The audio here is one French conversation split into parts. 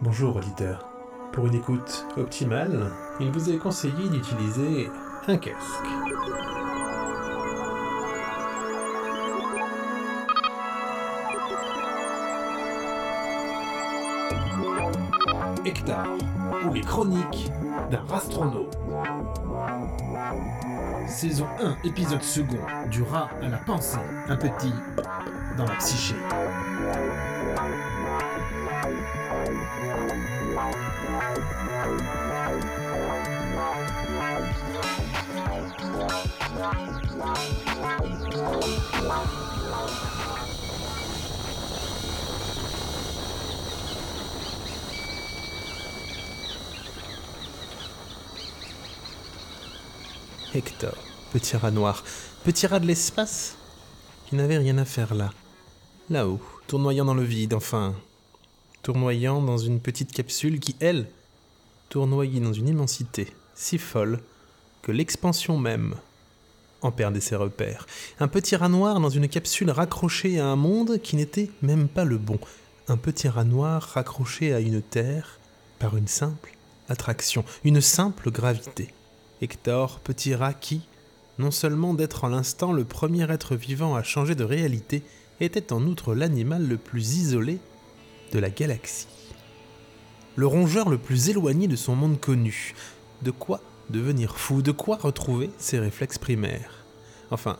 Bonjour auditeur. Pour une écoute optimale, il vous est conseillé d'utiliser un casque. Hector, ou les chroniques d'un rastronaute. Saison 1, épisode second, du rat à la pensée, un petit dans la psyché. Hector, petit rat noir, petit rat de l'espace, qui n'avait rien à faire là. Là-haut, tournoyant dans le vide, enfin. Tournoyant dans une petite capsule qui, elle, tournoyait dans une immensité si folle que l'expansion même en perdait ses repères. Un petit rat noir dans une capsule raccrochée à un monde qui n'était même pas le bon. Un petit rat noir raccroché à une terre par une simple attraction, une simple gravité. Hector, petit rat qui, non seulement d'être en l'instant le premier être vivant à changer de réalité, était en outre l'animal le plus isolé de la galaxie. Le rongeur le plus éloigné de son monde connu. De quoi devenir fou, de quoi retrouver ses réflexes primaires. Enfin,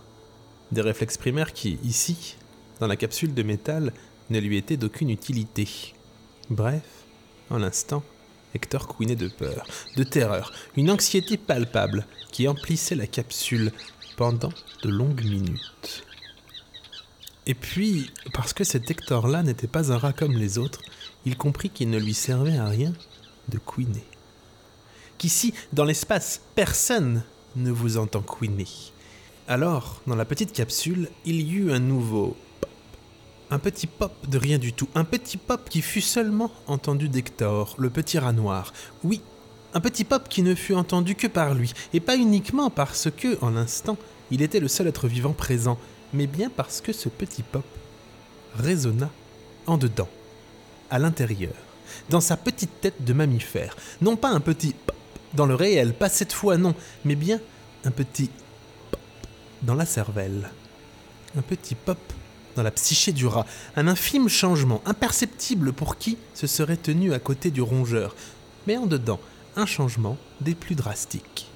des réflexes primaires qui, ici, dans la capsule de métal, ne lui étaient d'aucune utilité. Bref, en l'instant, Hector couinait de peur, de terreur, une anxiété palpable qui emplissait la capsule pendant de longues minutes. Et puis, parce que cet Hector-là n'était pas un rat comme les autres, il comprit qu'il ne lui servait à rien de couiner. Qu'ici, dans l'espace, personne ne vous entend couiner. Alors, dans la petite capsule, il y eut un nouveau pop. Un petit pop de rien du tout. Un petit pop qui fut seulement entendu d'Hector, le petit rat noir. Oui, un petit pop qui ne fut entendu que par lui, et pas uniquement parce que, en l'instant, il était le seul être vivant présent, mais bien parce que ce petit pop résonna en dedans, à l'intérieur, dans sa petite tête de mammifère. Non pas un petit pop dans le réel, pas cette fois non, mais bien un petit pop dans la cervelle. Un petit pop dans la psyché du rat, un infime changement, imperceptible pour qui se serait tenu à côté du rongeur, mais en dedans, un changement des plus drastiques.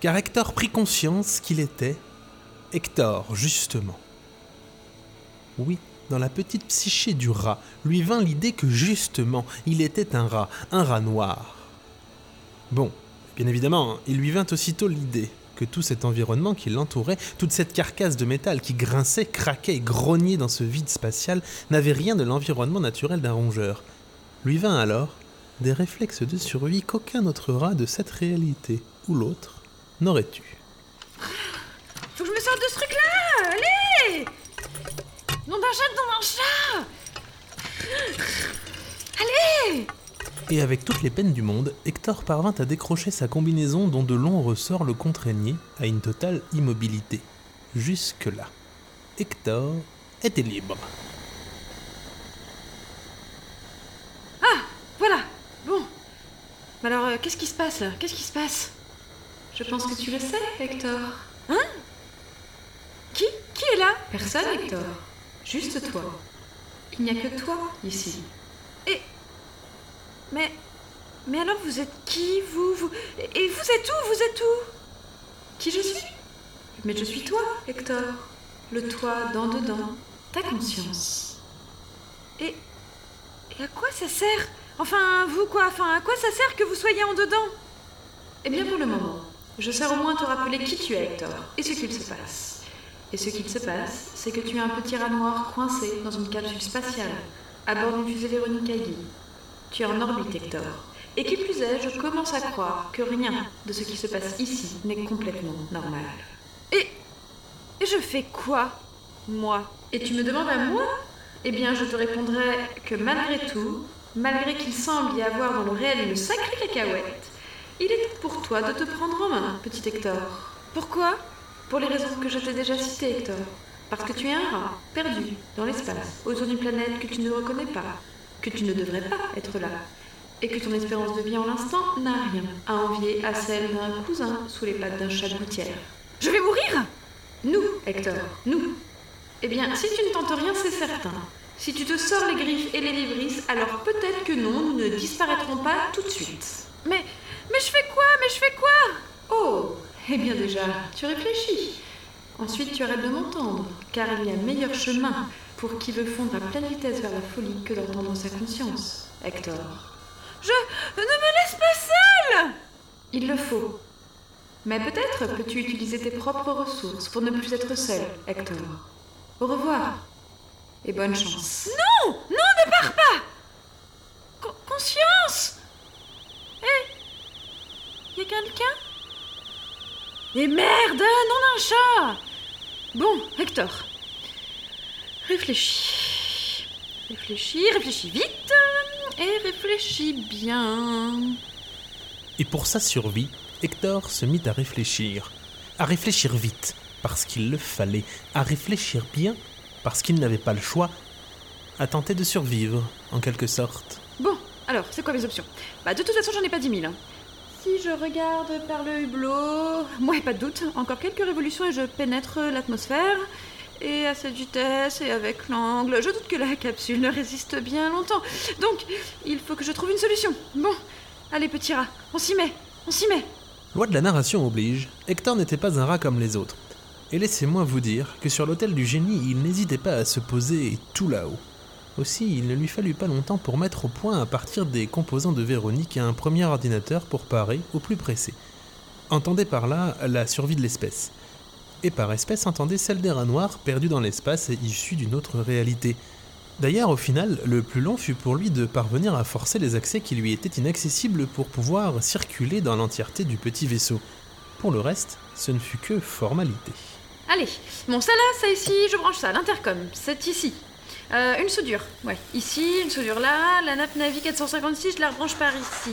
Car Hector prit conscience qu'il était Hector, justement. Oui, dans la petite psyché du rat, lui vint l'idée que justement, il était un rat, un rat noir. Bon, bien évidemment, il lui vint aussitôt l'idée que tout cet environnement qui l'entourait, toute cette carcasse de métal qui grinçait, craquait et grognait dans ce vide spatial, n'avait rien de l'environnement naturel d'un rongeur. Lui vint alors des réflexes de survie qu'aucun autre rat de cette réalité ou l'autre n'aurait eu. Que sorte de ce truc-là Allez Nom d'un chat, nom d'un chat Allez Et avec toutes les peines du monde, Hector parvint à décrocher sa combinaison dont de longs ressorts le contraignaient à une totale immobilité. Jusque-là, Hector était libre. Ah Voilà Bon Mais alors, euh, qu'est-ce qui se passe là? Qu'est-ce qui se passe? Je pense que tu le sais, Hector. Hein Qui Qui est là Personne, Hector. Juste toi. Il n'y a que toi ici. Et. Mais. Mais alors vous êtes qui vous, vous Et vous êtes où Vous êtes où? Qui je suis? Mais je suis toi, Hector. Le toi dans dedans. Ta conscience. Et. Et à quoi ça sert? Enfin, vous quoi? Enfin, à quoi ça sert que vous soyez en dedans? Eh bien, pour le moment, je sers au moins te rappeler qui tu es, Hector, et ce qu'il se passe. Et ce qu'il se passe, c'est que tu es un petit rat noir coincé dans une capsule spatiale, à bord d'une fusée Véronique. Tu es en orbite, Hector. Et qui plus est, je commence à croire que rien de ce qui se passe ici n'est complètement normal. Et. Et je fais quoi Moi? Et tu me demandes à moi? Eh bien, je te répondrai que malgré tout, malgré qu'il semble y avoir dans le réel une sacrée cacahuète, il est pour toi de te prendre en main, petit Hector. Pourquoi? Pour les raisons que je t'ai déjà citées, Hector. Parce que tu es un rat, perdu, dans l'espace, autour d'une planète que tu ne reconnais pas. que tu ne devrais pas être là, et que ton espérance de vie en l'instant n'a rien à envier à celle d'un cousin sous les pattes d'un chat de gouttière. Je vais mourir Nous, Hector, nous. Eh bien, si tu ne tentes rien, c'est certain. Si tu te sors les griffes et les vibrisses, alors peut-être que non, nous ne disparaîtrons pas tout de suite. Mais. Mais je fais quoi? Mais je fais quoi? Oh Eh bien déjà, tu réfléchis. Ensuite, tu arrêtes de m'entendre, car il y a meilleur chemin pour qui veut fondre à pleine vitesse vers la folie que d'entendre sa conscience, Hector. Je. Ne me laisse pas seule Il le faut. Mais peut-être peux-tu utiliser tes propres ressources pour ne plus être seul, Hector. Au revoir. Et bonne chance. Non Non, ne pars pas Co- Conscience Hé Y a quelqu'un? Et merde Non d'un chat Bon, Hector. Réfléchis. Réfléchis, réfléchis vite et réfléchis bien. Et pour sa survie, Hector se mit à réfléchir. À réfléchir vite, parce qu'il le fallait. À réfléchir bien, parce qu'il n'avait pas le choix. À tenter de survivre, en quelque sorte. Bon, alors, c'est quoi mes options? Bah, de toute façon, j'en ai pas 10 000. Si je regarde par le hublot, moi, pas de doute, encore quelques révolutions et je pénètre l'atmosphère. Et à cette vitesse et avec l'angle, je doute que la capsule ne résiste bien longtemps. Donc, il faut que je trouve une solution. Bon, allez, petit rat, on s'y met, on s'y met. Loi de la narration oblige, Hector n'était pas un rat comme les autres. Et laissez-moi vous dire que sur l'hôtel du génie, il n'hésitait pas à se poser tout là-haut. Aussi, il ne lui fallut pas longtemps pour mettre au point à partir des composants de Véronique un premier ordinateur pour parer au plus pressé. Entendez par là la survie de l'espèce. Et par espèce, entendez celle des rats noirs perdus dans l'espace et issus d'une autre réalité. D'ailleurs, au final, le plus long fut pour lui de parvenir à forcer les accès qui lui étaient inaccessibles pour pouvoir circuler dans l'entièreté du petit vaisseau. Pour le reste, ce ne fut que formalité. Allez, bon, ça ça ici, je branche ça, l'intercom, c'est ici. Euh, une soudure, ouais, ici, une soudure là, la nappe Navi 456, je la rebranche par ici.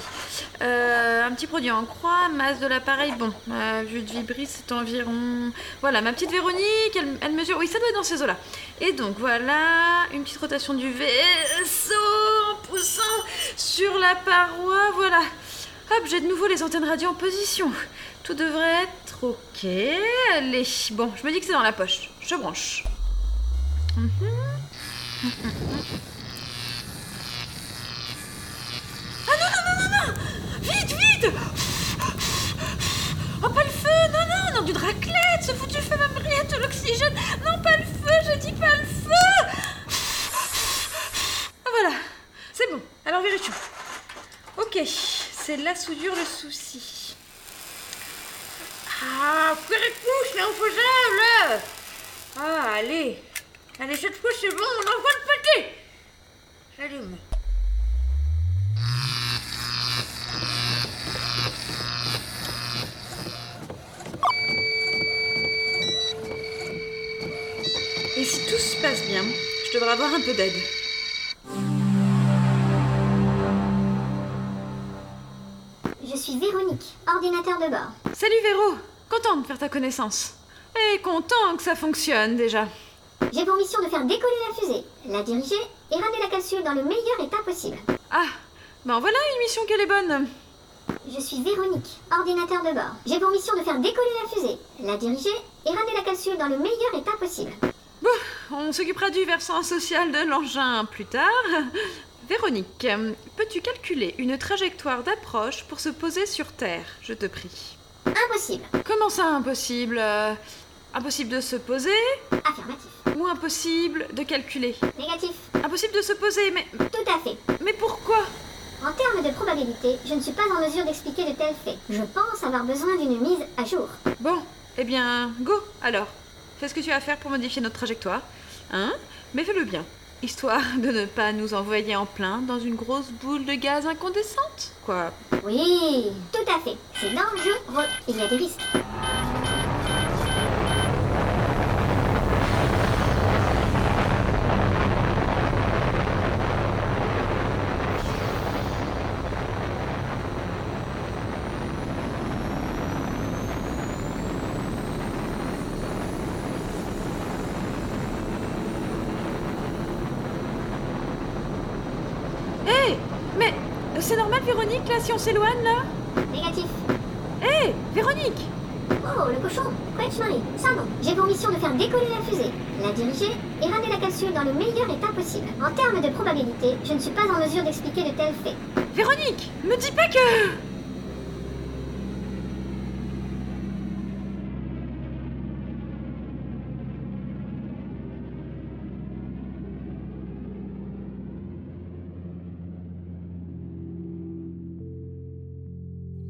Euh, un petit produit en croix, masse de l'appareil, bon, ma vue de vibris, c'est environ... Voilà, ma petite Véronique, elle, mesure... Oui, ça doit être dans ces eaux-là. Et donc, voilà, une petite rotation du vaisseau en poussant sur la paroi, voilà. Hop, j'ai de nouveau les antennes radio en position. Tout devrait être ok. Allez, bon, je me dis que c'est dans la poche. Je branche. Mhm. Ah non, non, non, non, non. Vite, vite. Oh, pas le feu. Non, non, non, d'une raclette. Ce foutu feu me briller tout l'oxygène. Non, pas le feu, je dis pas le feu. Ah, voilà, c'est bon. Alors, vérifions. Ok, c'est la soudure le souci. Ah, de pouce, mais infaisable Ah, allez Allez, cette fois, c'est bon, on envoie le petit J'allume. Et si tout se passe bien, je devrais avoir un peu d'aide. Je suis Véronique, ordinateur de bord. Salut Véro, content de faire ta connaissance. Et content que ça fonctionne déjà. J'ai pour mission de faire décoller la fusée, la diriger et ramener la capsule dans le meilleur état possible. Ah, ben voilà une mission qu'elle est bonne. Je suis Véronique, ordinateur de bord. J'ai pour mission de faire décoller la fusée, la diriger et ramener la capsule dans le meilleur état possible. On s'occupera du versant social de l'engin plus tard. Véronique, peux-tu calculer une trajectoire d'approche pour se poser sur Terre, je te prie Impossible. Comment ça impossible? Impossible de se poser Affirmatif. ou impossible de calculer Négatif. Impossible de se poser, mais, Tout à fait. mais pourquoi? En termes de probabilité, je ne suis pas en mesure d'expliquer de tels faits. Je pense avoir besoin d'une mise à jour. Bon, eh bien, go alors. Fais ce que tu as à faire pour modifier notre trajectoire. Hein? Mais fais-le bien. Histoire de ne pas nous envoyer en plein dans une grosse boule de gaz incandescente. Quoi Oui, tout à fait. C'est dangereux. Il y a des risques. Véronique, là, si on s'éloigne, là Négatif. Hé Véronique Oh, le cochon Quench Marie, ça non. J'ai pour mission de faire décoller la fusée, la diriger et ramener la capsule dans le meilleur état possible. En termes de probabilité, je ne suis pas en mesure d'expliquer de tels faits. Véronique Me dis pas que...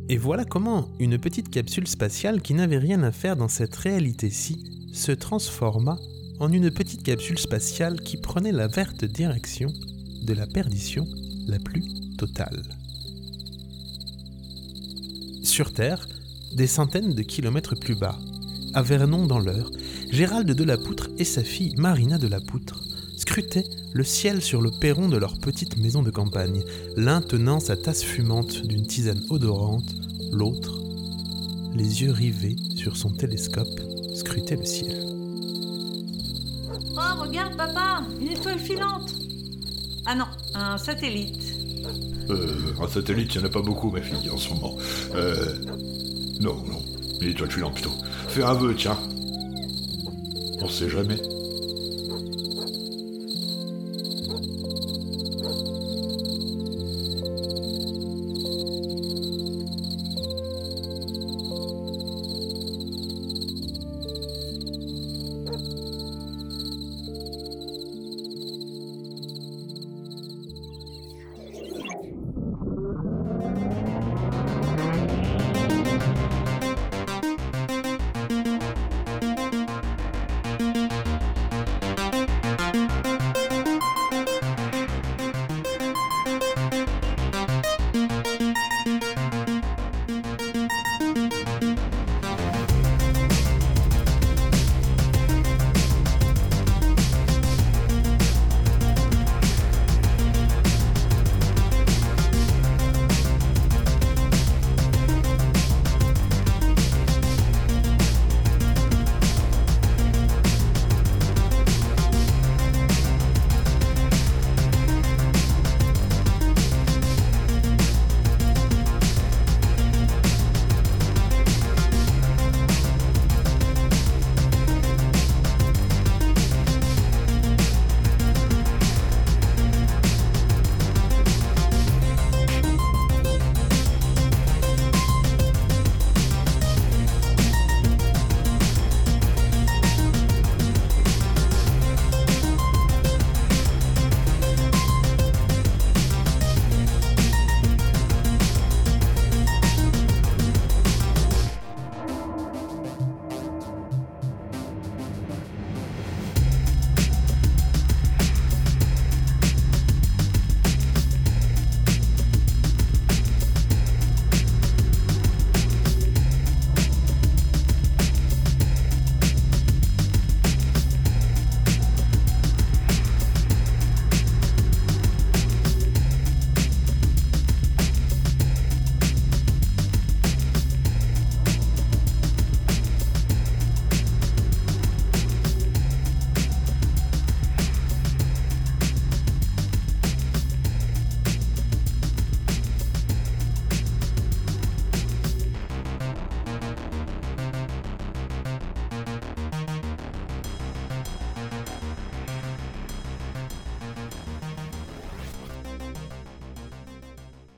Et voilà comment une petite capsule spatiale qui n'avait rien à faire dans cette réalité-ci se transforma en une petite capsule spatiale qui prenait la verte direction de la perdition la plus totale. Sur Terre, des centaines de kilomètres plus bas, à Vernon dans l'Eure, Gérald de la Poutre et sa fille Marina de la Poutre scrutaient le ciel sur le perron de leur petite maison de campagne, l'un tenant sa tasse fumante d'une tisane odorante, l'autre, les yeux rivés sur son télescope, scrutait le ciel. Oh, regarde, papa, une étoile filante. Ah non, un satellite. Euh, un satellite, il n'y en a pas beaucoup, ma fille, en ce moment. Euh. Non, non. Une étoile filante plutôt. Fais un vœu, tiens. On sait jamais.